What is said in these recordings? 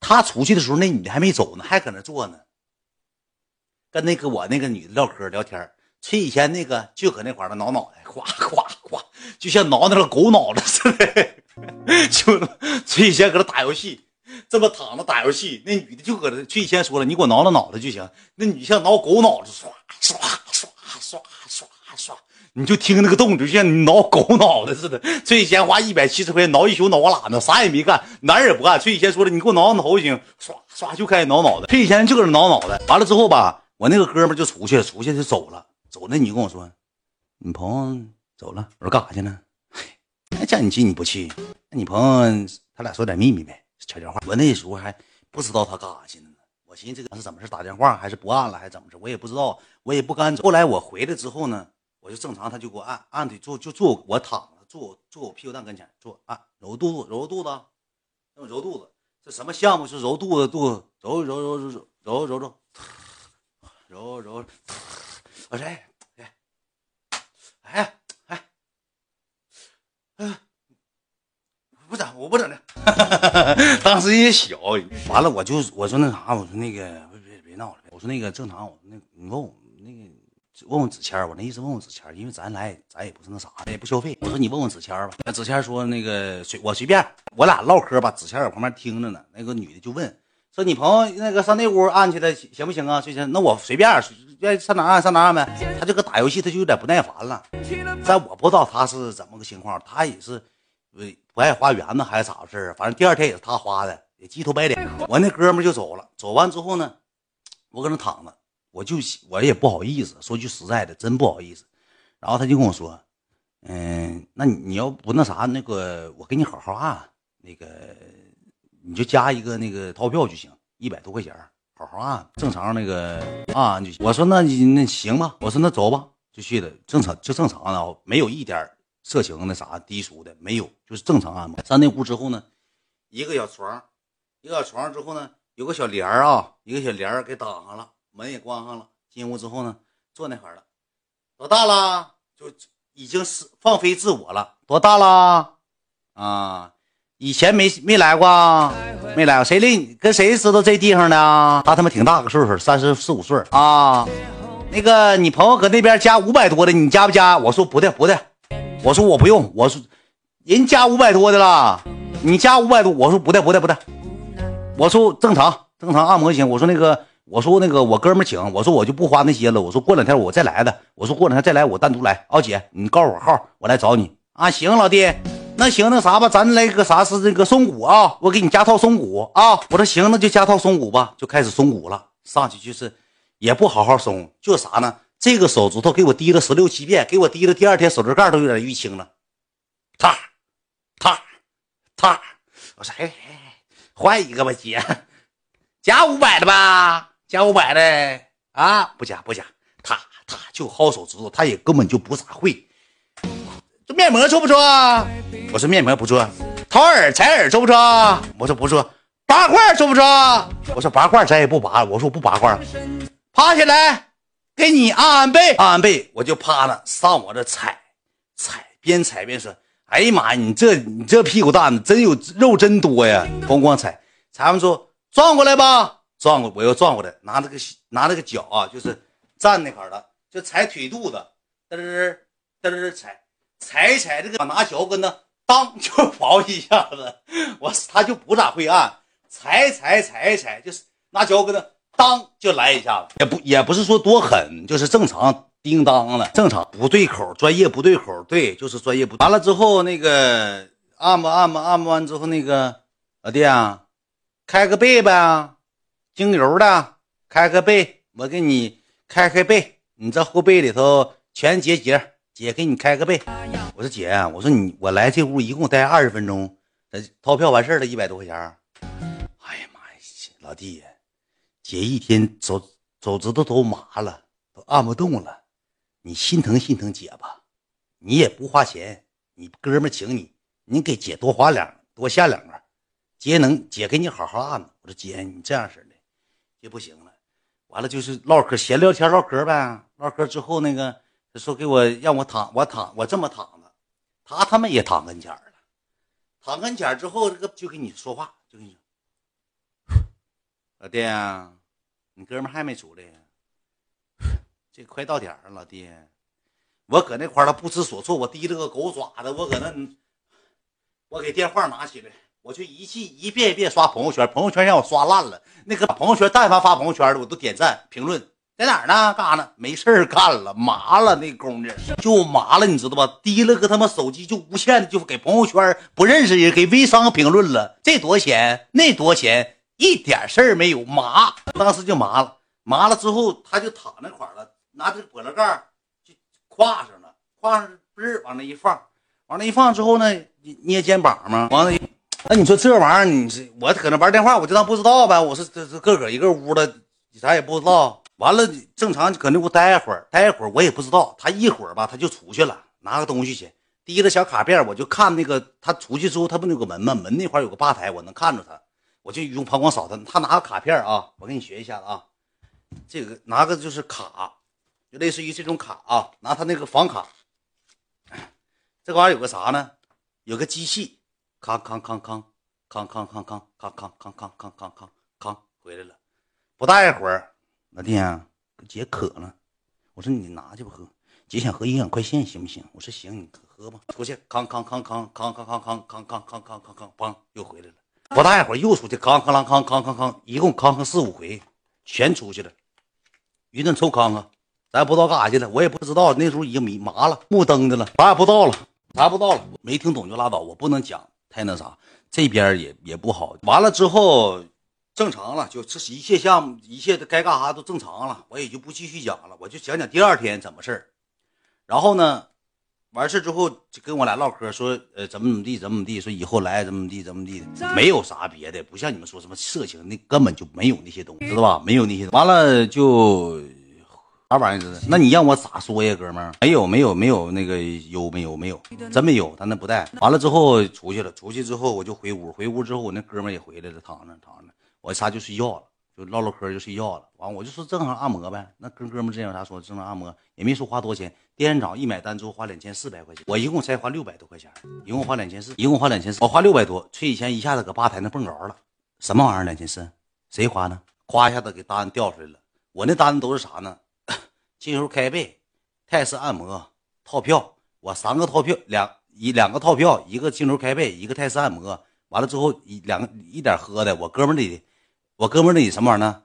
他出去的时候，那女的还没走呢，还搁那坐呢，跟那个我那个女的唠嗑聊天。崔以前那个就搁那块儿挠脑袋，哗哗哗，就像挠那个狗脑袋似的。就崔以前搁那打游戏，这么躺着打游戏，那女的就搁那。崔以前说了，你给我挠挠脑袋就行。那女像挠狗脑子，唰唰唰唰唰唰，你就听那个动静，就像你挠狗脑袋似的。崔以贤花一百七十块钱挠一宿脑瓜懒子，啥也没干，哪儿也不干。崔以贤说了，你给我挠挠头就行，唰唰就开始挠脑袋。崔以贤就搁那挠脑袋，完了之后吧，我那个哥们就出去了，出去就走了。走那你跟我说，你朋友走了，我说干啥去了？那叫你去你不去？那你朋友他俩说点秘密呗，悄悄话。我那时候还不知道他干啥去了呢。我寻思这个是怎么事？打电话还是不按了，还是怎么着？我也不知道，我也不敢走。后来我回来之后呢，我就正常，他就给我按按的坐，就坐我躺着，坐坐我屁股蛋跟前坐，按揉肚子，揉肚子，揉肚子。这什么项目？是揉肚子，肚子揉揉揉揉揉揉揉揉揉揉。我说哎哎哎哎哎，不整，我不整的。当时也小，完了我就我说那啥，我说那个别别别闹了，我说那个正常，我说那你问我那个问问子谦我那意思问问子谦因为咱来咱也不是那啥，也不消费。我说你问问子谦吧。那子谦说那个随我随便，我俩唠嗑吧。子谦搁旁边听着呢，那个女的就问说你朋友那个上那屋按去的行不行啊？最近那我随便。愿意上哪按上哪按呗，他这个打游戏他就有点不耐烦了。但我不知道他是怎么个情况，他也是不不爱花园子还是咋回事反正第二天也是他花的，也鸡头白脸。我那哥们就走了，走完之后呢，我搁那躺着，我就我也不好意思说句实在的，真不好意思。然后他就跟我说：“嗯，那你要不那啥，那个我给你好好按，那个你就加一个那个套票就行，一百多块钱。”好好按，正常那个按就行。我说那那行吧，我说那走吧，就去了。正常就正常的，没有一点色情那啥低俗的，没有，就是正常按摩。上那屋之后呢，一个小床，一个小床之后呢，有个小帘儿啊，一个小帘儿给挡上了，门也关上了。进屋之后呢，坐那块了。多大了？就已经是放飞自我了。多大了？啊。以前没没来过，没来过。谁领？跟谁知道这地方呢？他他妈挺大个岁数，三十四五岁啊。那个你朋友搁那边加五百多的，你加不加？我说不的不的，我说我不用。我说人加五百多的啦，你加五百多。我说不的不的不的，我说正常正常按摩行。我说那个我说那个我哥们请，我说我就不花那些了。我说过两天我再来的。我说过两天再来我单独来。哦姐，你告诉我号，我来找你啊。行，老弟。那行，那啥吧，咱来个啥是那个松骨啊？我给你加套松骨啊！我说行，那就加套松骨吧，就开始松骨了。上去就是，也不好好松，就啥呢？这个手指头给我滴了十六七遍，给我滴了第二天手指盖都有点淤青了。踏，踏，踏。我说，哎哎，换一个吧，姐，加五百的吧，加五百的啊？不加不加，他他就薅手指头，他也根本就不咋会。这面膜做不做？我说面膜不做。掏耳采耳做不做？我说不做。拔罐做不做？我说拔罐咱也不拔。我说我不拔罐。趴下来，给你按按背，按按背。我就趴那上我这踩踩，边踩边说：“哎呀妈呀，你这你这屁股蛋子真有肉真多呀！”咣咣踩，踩完说转过来吧，转过我又转过来，拿那个拿那个脚啊，就是站那块儿的，就踩腿肚子，嘚嘚嘚踩。踩一踩这个，拿脚跟子当 就刨一下子，我他就不咋会按，踩踩踩踩，就是拿脚跟子当就来一下子，也不也不是说多狠，就是正常叮当的，正常不对口，专业不对口，对，就是专业不。完了之后那个按摩按摩按摩完之后那个老弟啊，开个背呗，精油的，开个背，我给你开开背，你这后背里头全结节。姐给你开个背，我说姐，我说你我来这屋一共待二十分钟，掏票完事儿了，一百多块钱。哎呀妈呀，老弟，姐一天手手指头都麻了，都按不动了，你心疼心疼姐吧，你也不花钱，你哥们请你，你给姐多花两多下两个，姐能姐给你好好按。我说姐，你这样式的，姐不行了，完了就是唠嗑闲聊天唠嗑呗，唠嗑之后那个。说给我让我躺，我躺，我这么躺着，他他妈也躺跟前了，躺跟前之后，这个就跟你说话，就跟你说，老弟啊，你哥们还没出来呀？这快到点了，老弟，我搁那块儿不知所措，我提了个狗爪子，我搁那，我给电话拿起来，我就一气一遍一遍刷朋友圈，朋友圈让我刷烂了。那个朋友圈但凡发朋友圈的，我都点赞评论。在哪儿呢？干啥呢？没事干了，麻了那工夫就麻了，你知道吧？提了个他妈手机就无限的就给朋友圈不认识人给微商评论了，这多钱？那多钱？一点事儿没有，麻，当时就麻了，麻了之后他就躺那块了，拿这个玻璃盖就挎上了，挎上不是往那一放，往那一放之后呢，捏肩膀嘛，往那，那你说这玩意儿，你是我搁那玩电话，我就当不知道呗，我是这这个个一个屋的，啥也不知道。完了，正常搁那屋待一会儿，待一会儿我也不知道。他一会儿吧，他就出去了，拿个东西去，提着小卡片，我就看那个他出去之后，他不有个门吗？门那块有个吧台，我能看着他，我就用膀胱扫他。他拿个卡片啊，我给你学一下子啊，这个拿个就是卡，就类似于这种卡啊，拿他那个房卡。这玩意儿有个啥呢？有个机器，康康康康康康康康康康康康康康康回来了，不大一会儿。老弟啊，姐渴了，我说你拿去吧喝。姐想喝营养快线行不行？我说行，你喝吧。出去，康康康康康康康康康康康康康康，又回来了。不大一会儿又出去，康康啷康康康康，一共康康四五回，全出去了。一顿臭康康，咱不知道干啥去了，我也不知道。那时候已经迷麻了，木灯的了，啥也不知道了，啥不知道了。没听懂就拉倒，我不能讲太那啥，这边也也不好。完了之后。正常了，就这一切项目，一切该干啥都正常了，我也就不继续讲了，我就讲讲第二天怎么事儿。然后呢，完事之后就跟我俩唠嗑，说呃怎么怎么地，怎么怎么地，说以后来怎么怎么地，怎么地，没有啥别的，不像你们说什么色情，那根本就没有那些东西，知道吧？没有那些。完了就啥玩意儿？那你让我咋说呀，哥们儿？没有没有没有那个有没有没有，真没有，他那不带。完了之后出去了，出去之后我就回屋，回屋之后我那哥们儿也回来了，躺着躺着。我仨就睡觉了，就唠唠嗑就睡觉了。完，我就说正常按摩呗。那跟哥们之间有啥说？正常按摩也没说花多少钱。店长一买单之后花两千四百块钱，我一共才花六百多块钱，一共花两千四，一共花两千四。我花六百多，崔以前一下子搁吧台那蹦着了。什么玩意儿？两千四？谁花呢？夸一下子给单调出来了。我那单子都是啥呢？精油开背、泰式按摩套票，我三个套票，两一两个套票，一个精油开背，一个泰式按摩。完了之后一两个一点喝的，我哥们儿的。我哥们那里什么玩意儿呢？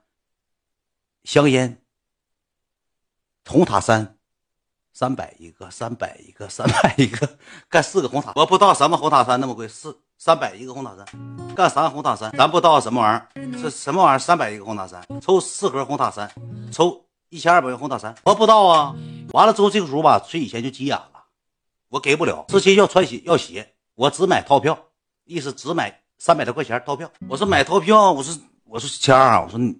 香烟，红塔山，三百一个，三百一个，三百一个，干四个红塔。我不知道什么红塔山那么贵，四三百一个红塔山，干三个红塔山，咱不知道什么玩意儿，这什么玩意儿？三百一个红塔山，抽四盒红塔山，抽一千二百元红塔山，我不知道啊。完了之后，这个时候吧，崔以前就急眼了，我给不了，直接要穿鞋要鞋，我只买套票，意思只买三百多块钱套票。我说买套票，我说。我说谦儿啊，我说你，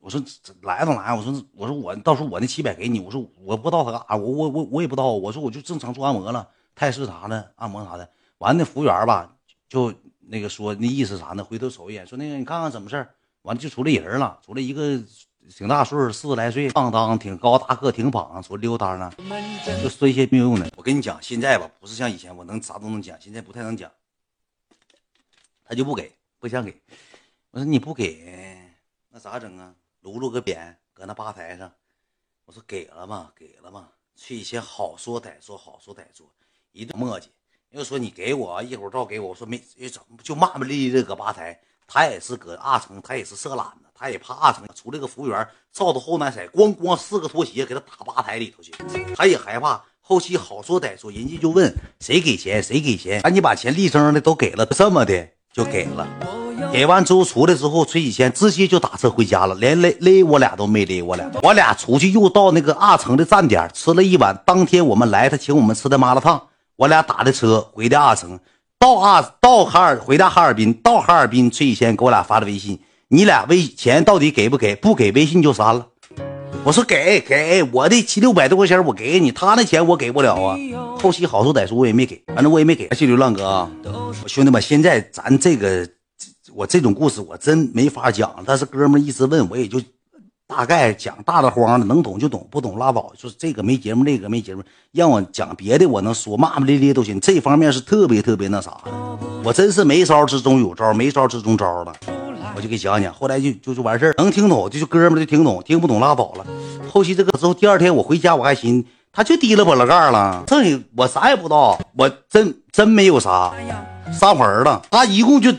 我说来都来，我说我说我到时候我那七百给你，我说我不知道他干啥，我我我我也不知道，我说我就正常做按摩了，泰式啥的按摩啥的，完那服务员吧就那个说那意思啥呢？回头瞅一眼，说那个你看看怎么事儿，完了就出来人了，出来一个挺大岁数四十来岁，当当挺高大个，挺膀，说溜达呢，就说一些没有用的。我跟你讲，现在吧不是像以前我能啥都能讲，现在不太能讲，他就不给，不想给。我说你不给，那咋整啊？撸撸个扁，搁那吧台上。我说给了嘛，给了嘛。崔以前好说歹说，好说歹说，一顿磨叽。又说你给我，一会儿照给我。我说没，怎么就骂骂咧咧的搁吧台？他也是搁二层，他也是色懒子，他也怕二层出来个服务员照着后南色，咣咣四个拖鞋给他打吧台里头去。他也害怕，后期好说歹说，人家就问谁给钱，谁给钱，赶紧把钱力争的都给了，这么的就给了。给完之后出来之后，崔以前直接就打车回家了，连勒勒我俩都没勒我俩。我俩出去又到那个二层的站点吃了一碗。当天我们来，他请我们吃的麻辣烫。我俩打的车回的二层，到二到哈尔回的哈尔滨，到哈尔滨，崔以前给我俩发的微信：“你俩微钱到底给不给？不给微信就删了。”我说：“给给，我的七六百多块钱我给你，他那钱我给不了啊。”后期好说歹说我也没给，反正我也没给。谢流浪哥啊，兄弟们，现在咱这个。我这种故事我真没法讲，但是哥们一直问我，也就大概讲大大慌的，能懂就懂，不懂拉倒。说这个没节目，那个没节目，让我讲别的，我能说骂骂咧咧都行。这方面是特别特别那啥，我真是没招之中有招，没招之中招的。我就给讲讲，后来就就就完事儿，能听懂就就哥们儿就听懂，听不懂拉倒了。后期这个之后，第二天我回家我还寻，他就提了我了盖了，剩下我啥也不知道，我真真没有啥，撒谎了。他一共就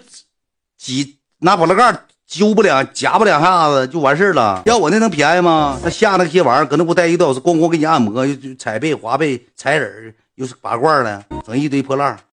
几拿保乐盖揪不两夹不两下子就完事儿了。要我那能便宜吗？他下那些玩意儿搁那不待一个多小时，咣咣给你按摩，又踩背滑背踩人又是拔罐的，整一堆破烂。